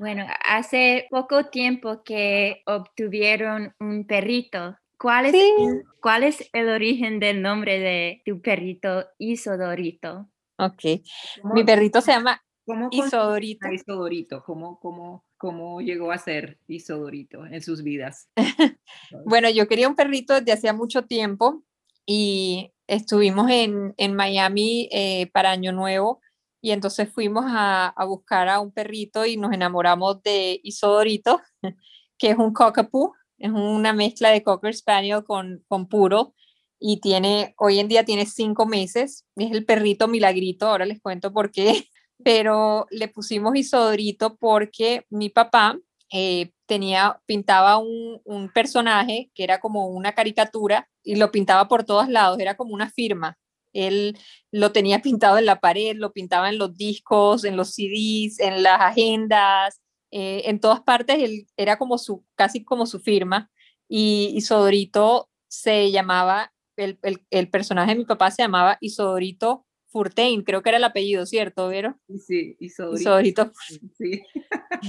Bueno, hace poco tiempo que obtuvieron un perrito. ¿Cuál es, el, ¿Cuál es el origen del nombre de tu perrito Isodorito? Ok, mi perrito se llama ¿Cómo Isodorito. Isodorito? ¿Cómo, cómo, ¿Cómo llegó a ser Isodorito en sus vidas? bueno, yo quería un perrito desde hacía mucho tiempo y estuvimos en, en Miami eh, para Año Nuevo y entonces fuimos a, a, buscar a un perrito y nos enamoramos de Isodorito, que es un cockapoo, es una mezcla de Cocker Spaniel con, con puro y tiene, hoy en día tiene cinco meses, es el perrito milagrito, ahora les cuento por qué, pero le pusimos Isodorito porque mi papá eh, tenía, pintaba un, un personaje que era como una caricatura y lo pintaba por todos lados, era como una firma él lo tenía pintado en la pared, lo pintaba en los discos, en los CDs, en las agendas, eh, en todas partes, él era como su, casi como su firma. Y Isodorito se llamaba, el, el, el personaje de mi papá se llamaba Isodorito Furtain, creo que era el apellido, ¿cierto, Vero? Sí, Isodorito. Isodorito, sí.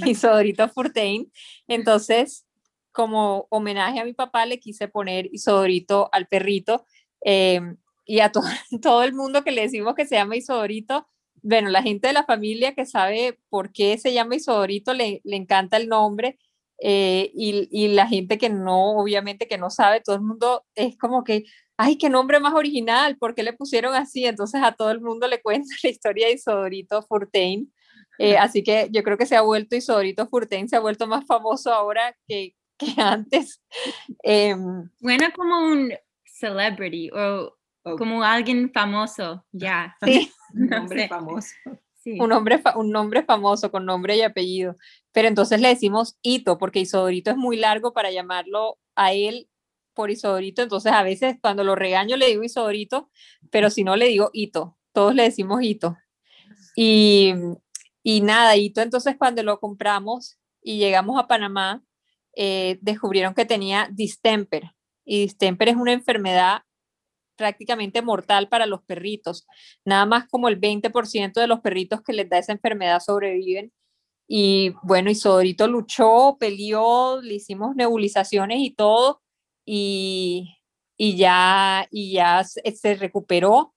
Isodorito Furtain. Entonces, como homenaje a mi papá, le quise poner Isodorito al perrito. Eh, y a to todo el mundo que le decimos que se llama Isodorito, bueno, la gente de la familia que sabe por qué se llama Isodorito le, le encanta el nombre eh, y, y, la gente que no, obviamente que no sabe, todo el mundo es como que, ay, qué nombre más original, ¿por qué le pusieron así? Entonces a todo el mundo le cuenta la historia de Isodorito Furtain. Eh, así que yo creo que se ha vuelto Isodorito Furtain, se ha vuelto más famoso ahora que, que antes. Eh, bueno, como un celebrity o como alguien famoso, ya. Sí. un nombre famoso. Sí. Un, nombre un nombre famoso con nombre y apellido. Pero entonces le decimos Ito, porque Isodorito es muy largo para llamarlo a él por Isodorito. Entonces a veces cuando lo regaño le digo Isodorito, pero si no le digo Ito. Todos le decimos Ito. Y, y nada, Ito entonces cuando lo compramos y llegamos a Panamá, eh, descubrieron que tenía distemper. Y distemper es una enfermedad prácticamente mortal para los perritos. Nada más como el 20% de los perritos que les da esa enfermedad sobreviven. Y bueno, Isodorito luchó, peleó, le hicimos nebulizaciones y todo, y, y ya, y ya se, se recuperó.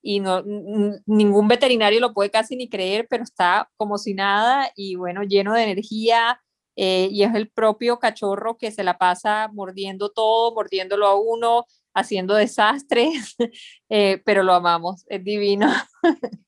Y no, ningún veterinario lo puede casi ni creer, pero está como si nada y bueno, lleno de energía, eh, y es el propio cachorro que se la pasa mordiendo todo, mordiéndolo a uno, haciendo desastres, eh, pero lo amamos, es divino.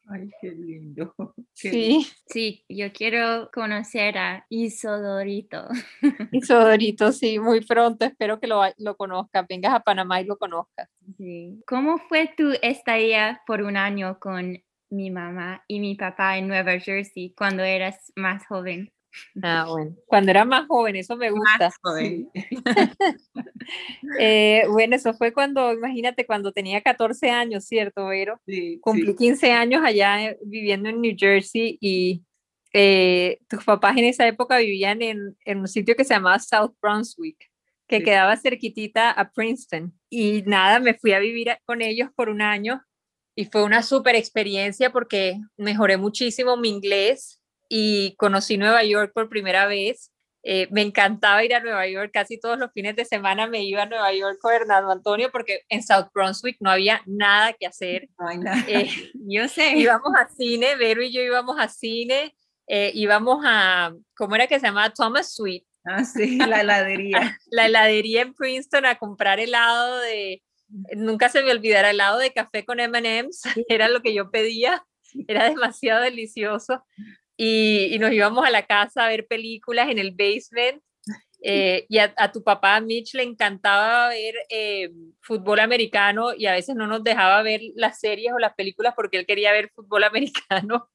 Ay, qué lindo. Qué sí. lindo. Sí, yo quiero conocer a Isodorito. Isodorito, sí, muy pronto, espero que lo, lo conozcas, vengas a Panamá y lo conozcas. Sí. ¿Cómo fue tu estadía por un año con mi mamá y mi papá en Nueva Jersey cuando eras más joven? Ah, bueno. Cuando era más joven, eso me gusta. Más joven. eh, bueno, eso fue cuando, imagínate, cuando tenía 14 años, ¿cierto, Vero? Sí, Cumplí sí. 15 años allá viviendo en New Jersey y eh, tus papás en esa época vivían en, en, un sitio que se llamaba South Brunswick, que Sí. quedaba cerquitita a Princeton. Y nada, me fui a vivir con ellos por un año y fue una súper experiencia porque mejoré muchísimo mi inglés y conocí Nueva York por primera vez Eh, me encantaba ir a Nueva York, casi todos los fines de semana me iba a Nueva York con Hernando Antonio porque en South Brunswick no había nada que hacer. No hay nada. Eh, Yo sé. íbamos a cine, Vero y yo íbamos a cine, eh, íbamos a, ¿cómo era que se llamaba? Thomas Sweet, Ah, sí, la heladería. la heladería en Princeton a comprar helado de, nunca se me olvidará, helado de café con M&M's, era lo que yo pedía, era demasiado delicioso. Y, y nos íbamos a la casa a ver películas en el basement. eh, y a, a tu papá, Mitch, le encantaba ver eh, fútbol americano y a veces no nos dejaba ver las series o las películas porque él quería ver fútbol americano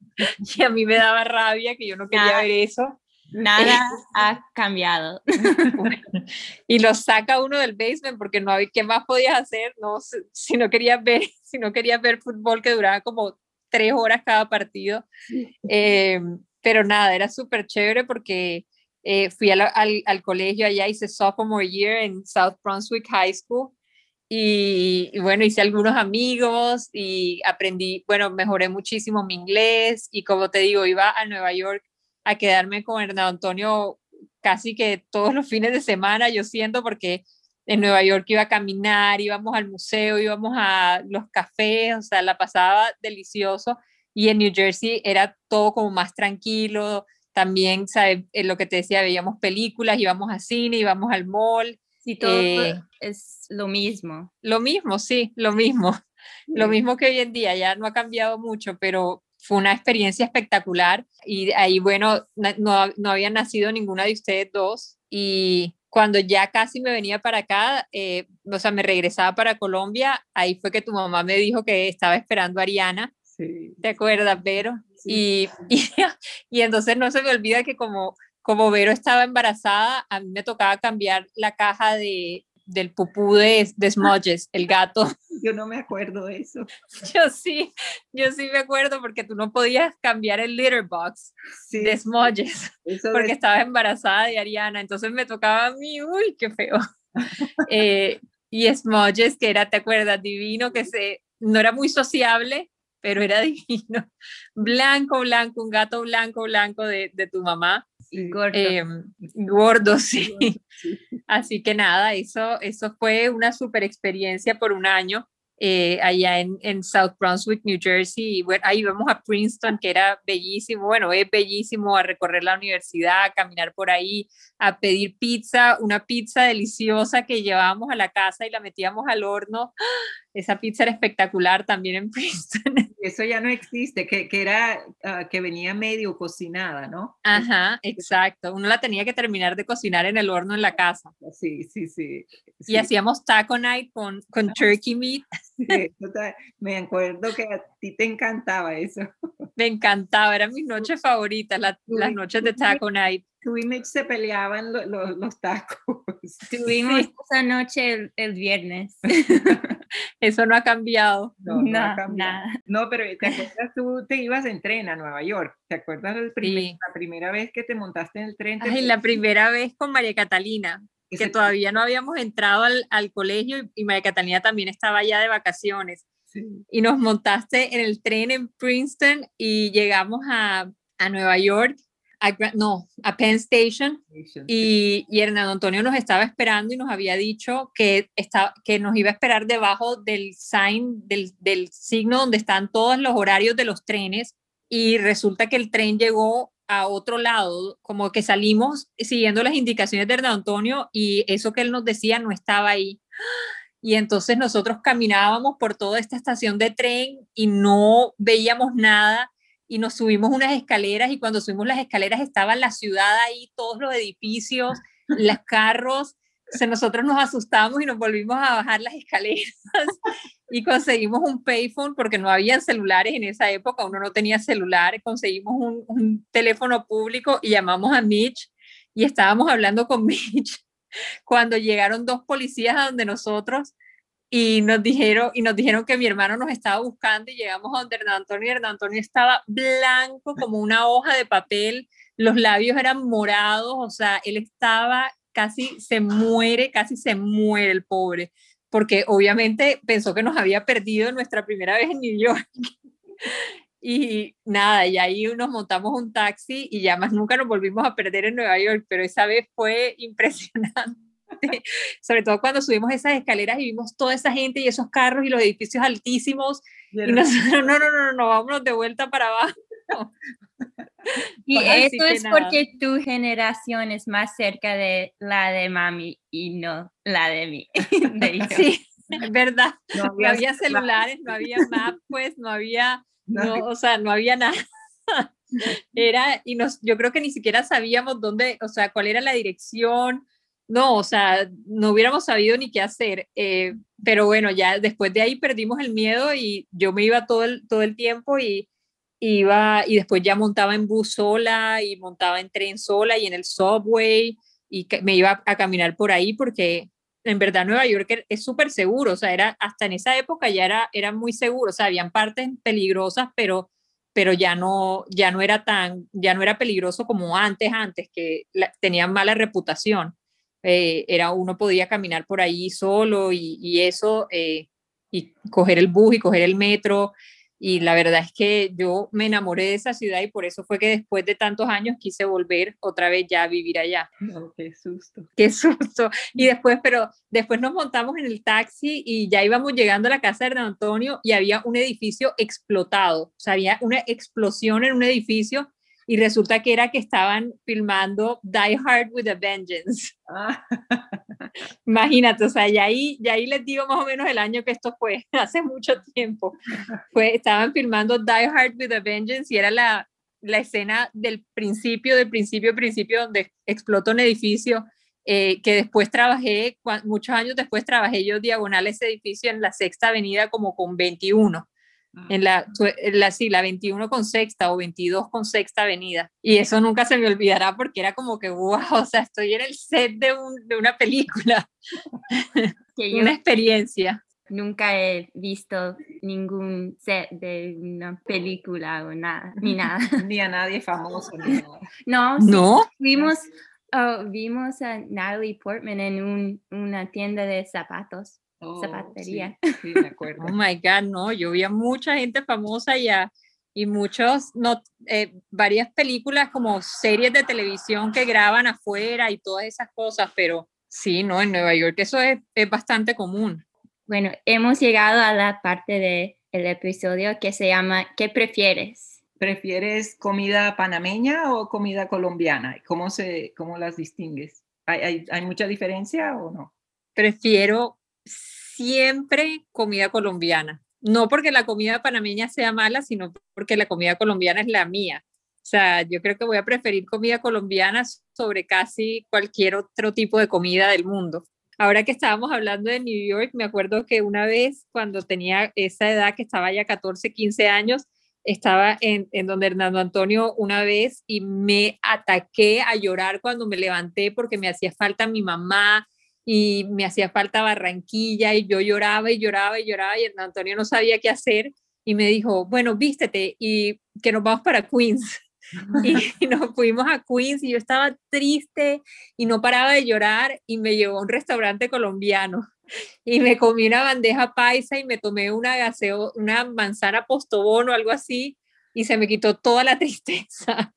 y a mí me daba rabia que yo no quería Ah. ver eso. Nada ha cambiado. y lo saca uno del basement porque no había qué más podías hacer no si no querías ver si no querías ver fútbol que duraba como tres horas cada partido Eh, pero nada era súper chévere porque eh, fui a la- al, al colegio allá hice sophomore year en South Brunswick High School y, y bueno hice algunos amigos y aprendí bueno mejoré muchísimo mi inglés y como te digo iba a Nueva York a quedarme con Hernando Antonio casi que todos los fines de semana, yo siento, porque en Nueva York iba a caminar, íbamos al museo, íbamos a los cafés, o sea, la pasaba delicioso. Y en New Jersey era todo como más tranquilo. También, ¿sabes? En lo que te decía, veíamos películas, íbamos a cine, íbamos al mall. Sí, todo Eh, es lo mismo. Lo mismo, sí, lo mismo. Lo mismo que hoy en día, ya no ha cambiado mucho, pero fue una experiencia espectacular y ahí, bueno, no, no había nacido ninguna de ustedes dos y cuando ya casi me venía para acá, eh, o sea, me regresaba para Colombia, ahí fue que tu mamá me dijo que estaba esperando a Ariana, Sí, ¿te acuerdas, Vero? sí. Y, y, y entonces no se me olvida que como, como Vero estaba embarazada, a mí me tocaba cambiar la caja de, del pupú de, de Smudges, el gato. Yo no me acuerdo de eso. Yo sí, yo sí me acuerdo porque tú no podías cambiar el litter box Sí, de Smudges porque de- estabas embarazada de Ariana, entonces me tocaba a mí, uy, qué feo. Eh, y Smudges, que era, ¿te acuerdas? Divino, que se, no era muy sociable, pero era divino. Blanco, blanco, un gato blanco, blanco de, de tu mamá. Sí, Gordo. Eh, gordo, sí. sí. Así que nada, eso, eso fue una super experiencia por un año eh, allá en, en South Brunswick, New Jersey. Y bueno, ahí íbamos a Princeton, que era bellísimo, bueno, es bellísimo a recorrer la universidad, a caminar por ahí, a pedir pizza, una pizza deliciosa que llevábamos a la casa y la metíamos al horno. Esa pizza era espectacular también en Princeton. Eso ya no existe, que, que era, ah, que venía medio cocinada, ¿no? Ajá, exacto. Uno la tenía que terminar de cocinar en el horno en la casa. Sí, sí, sí. Y sí, hacíamos taco night con, con turkey meat. Sí, ta- me acuerdo que a ti te encantaba eso. Me encantaba, eran mis noches favoritas, la- las noches de taco night. Tú y Mitch se peleaban lo- lo- los tacos. Tuvimos Sí. esa noche el, el viernes. Eso no ha cambiado. No, no ha No, cambiado. nada. No, pero ¿te acuerdas? Tú te ibas en tren a Nueva York. ¿Te acuerdas el primer- Sí. la primera vez que te montaste en el tren? te Ay, la primera vez con María Catalina, que todavía no habíamos entrado al, al colegio y, y María Catalina también estaba ya de vacaciones. sí, Y nos montaste en el tren en Princeton y llegamos a, a Nueva York, a, no, a Penn Station. Y, y Hernando Antonio nos estaba esperando y nos había dicho que, está, que nos iba a esperar debajo del sign, del, del signo donde están todos los horarios de los trenes. Y resulta que el tren llegó a otro lado, como que salimos siguiendo las indicaciones de Hernando Antonio y eso que él nos decía no estaba ahí. Y entonces nosotros caminábamos por toda esta estación de tren y no veíamos nada y nos subimos unas escaleras y cuando subimos las escaleras estaba la ciudad ahí, todos los edificios, los carros. O sea, nosotros nos asustamos y nos volvimos a bajar las escaleras y conseguimos un payphone porque no habían celulares en esa época, uno no tenía celular, conseguimos un, un teléfono público y llamamos a Mitch y estábamos hablando con Mitch cuando llegaron dos policías a donde nosotros y nos dijeron y nos dijeron que mi hermano nos estaba buscando y llegamos a donde Hernán Antonio y Hernán Antonio estaba blanco como una hoja de papel, los labios eran morados, o sea, él estaba casi se muere, casi se muere el pobre, porque obviamente pensó que nos había perdido nuestra primera vez en New York. Y nada, y ahí nos montamos un taxi y ya más nunca nos volvimos a perder en Nueva York, pero esa vez fue impresionante. Sobre todo cuando subimos esas escaleras y vimos toda esa gente y esos carros y los edificios altísimos. Y nosotros, no, no, no, no, vámonos de vuelta para abajo. Y eso es porque tu generación es más cerca de la de mami y no la de mí. sí, es verdad. No había, celulares, no había maps, pues, no había no, o sea, no había nada. Era, y nos, yo creo que ni siquiera sabíamos dónde, o sea, cuál era la dirección, no, o sea, no hubiéramos sabido ni qué hacer, eh, pero bueno, ya después de ahí perdimos el miedo y yo me iba todo el, todo el tiempo y iba, y después ya montaba en bus sola y montaba en tren sola y en el subway y me iba a caminar por ahí porque en verdad Nueva York es súper seguro, o sea, era, hasta en esa época ya era, era muy seguro, o sea, habían partes peligrosas, pero, pero ya, no, ya no era tan, ya no era peligroso como antes, antes, que tenían mala reputación. Eh, era uno podía caminar por ahí solo y, y eso, eh, y coger el bus y coger el metro, y la verdad es que yo me enamoré de esa ciudad y por eso fue que después de tantos años quise volver otra vez ya a vivir allá. No, qué susto. Qué susto. Y después, pero después nos montamos en el taxi y ya íbamos llegando a la casa de Hernán Antonio y había un edificio explotado. O sea, había una explosión en un edificio y resulta que era que estaban filmando Die Hard with a Vengeance. Ah. Imagínate, o sea, y ahí, y ahí les digo más o menos el año que esto fue, hace mucho tiempo. Fue, estaban filmando Die Hard with a Vengeance y era la, la escena del principio, del principio, principio, donde explota un edificio, eh, que después trabajé, muchos años después trabajé yo diagonal ese edificio en la Sexta Avenida como con 21 en la, la, sí, la 21 con sexta o 22 con sexta avenida. Y eso nunca se me olvidará porque era como que, wow, o sea, estoy en el set de, un, de una película. Que una experiencia. Nunca he visto ningún set de una película o nada, ni nada. ni a nadie famoso. Ni nada. No, ¿No? vimos, oh, vimos a Natalie Portman en un, una tienda de zapatos. Oh, zapatería. Sí, de acuerdo. oh my God, no, yo vi a mucha gente famosa ya y muchos, no, eh, varias películas como series de televisión que graban afuera y todas esas cosas, pero sí, no, en Nueva York eso es, es bastante común. Bueno, hemos llegado a la parte del el episodio que se llama ¿Qué prefieres? ¿Prefieres comida panameña o comida colombiana? ¿Cómo, se, cómo las distingues? ¿Hay, hay, hay mucha diferencia o no? Prefiero siempre comida colombiana. No porque la comida panameña sea mala, sino porque la comida colombiana es la mía. O sea, yo creo que voy a preferir comida colombiana sobre casi cualquier otro tipo de comida del mundo. Ahora que estábamos hablando de New York, me acuerdo que una vez cuando tenía esa edad, que estaba ya 14, 15 años, estaba en, en donde Hernando Antonio una vez y me ataqué a llorar cuando me levanté porque me hacía falta mi mamá, y me hacía falta Barranquilla y yo lloraba y lloraba y lloraba y Antonio no sabía qué hacer y me dijo, bueno, vístete y que nos vamos para Queens. y nos fuimos a Queens y yo estaba triste y no paraba de llorar y me llevó a un restaurante colombiano y me comí una bandeja paisa y me tomé una gaseo, una manzana postobón o algo así y se me quitó toda la tristeza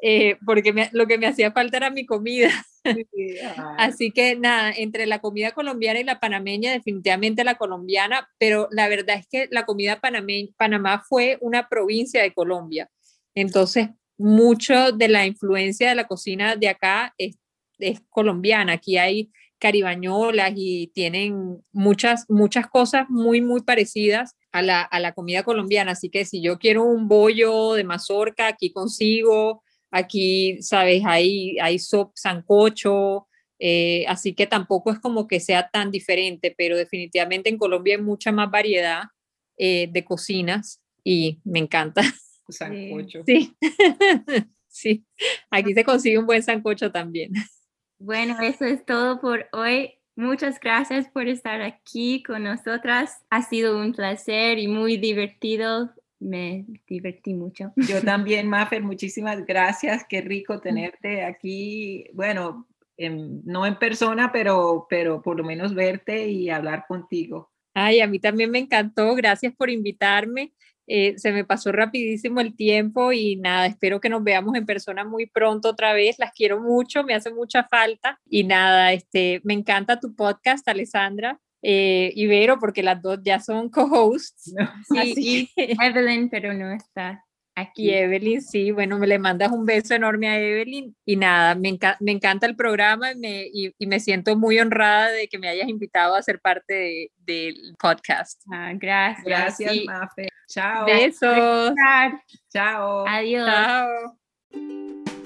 eh, porque lo que me hacía falta era mi comida. Así que nada, entre la comida colombiana y la panameña, definitivamente la colombiana, pero la verdad es que la comida panameña, Panamá fue una provincia de Colombia. Entonces, mucho de la influencia de la cocina de acá es, es colombiana. Aquí hay caribañolas y tienen muchas, muchas cosas muy, muy parecidas a la, a la comida colombiana. Así que si yo quiero un bollo de mazorca, aquí consigo Aquí, sabes, hay, hay sop, sancocho, eh, así que tampoco es como que sea tan diferente, pero definitivamente en Colombia hay mucha más variedad eh, de cocinas y me encanta. Sancocho. Sí. sí, aquí se consigue un buen sancocho también. Bueno, eso es todo por hoy. Muchas gracias por estar aquí con nosotras. Ha sido un placer y muy divertido me divertí mucho. Yo también, Maffer, muchísimas gracias. Qué rico tenerte aquí. Bueno, no en persona, pero, pero por lo menos verte y hablar contigo. Ay, a mí también me encantó. Gracias por invitarme. Eh, se me pasó rapidísimo el tiempo y nada, espero que nos veamos en persona muy pronto otra vez. Las quiero mucho, me hace mucha falta y nada, este, me encanta tu podcast, Alessandra. Eh, Ibero, porque las dos ya son co-hosts. Sí, Evelyn, pero no está aquí. Y Evelyn, sí, bueno, me le mandas un beso enorme a Evelyn y nada, me, me encanta el programa y me, y, me, siento muy honrada de que me hayas invitado a ser parte del podcast. Ah, gracias. Gracias, Mafe. Chao. Besos. Chao. Adiós. Chao.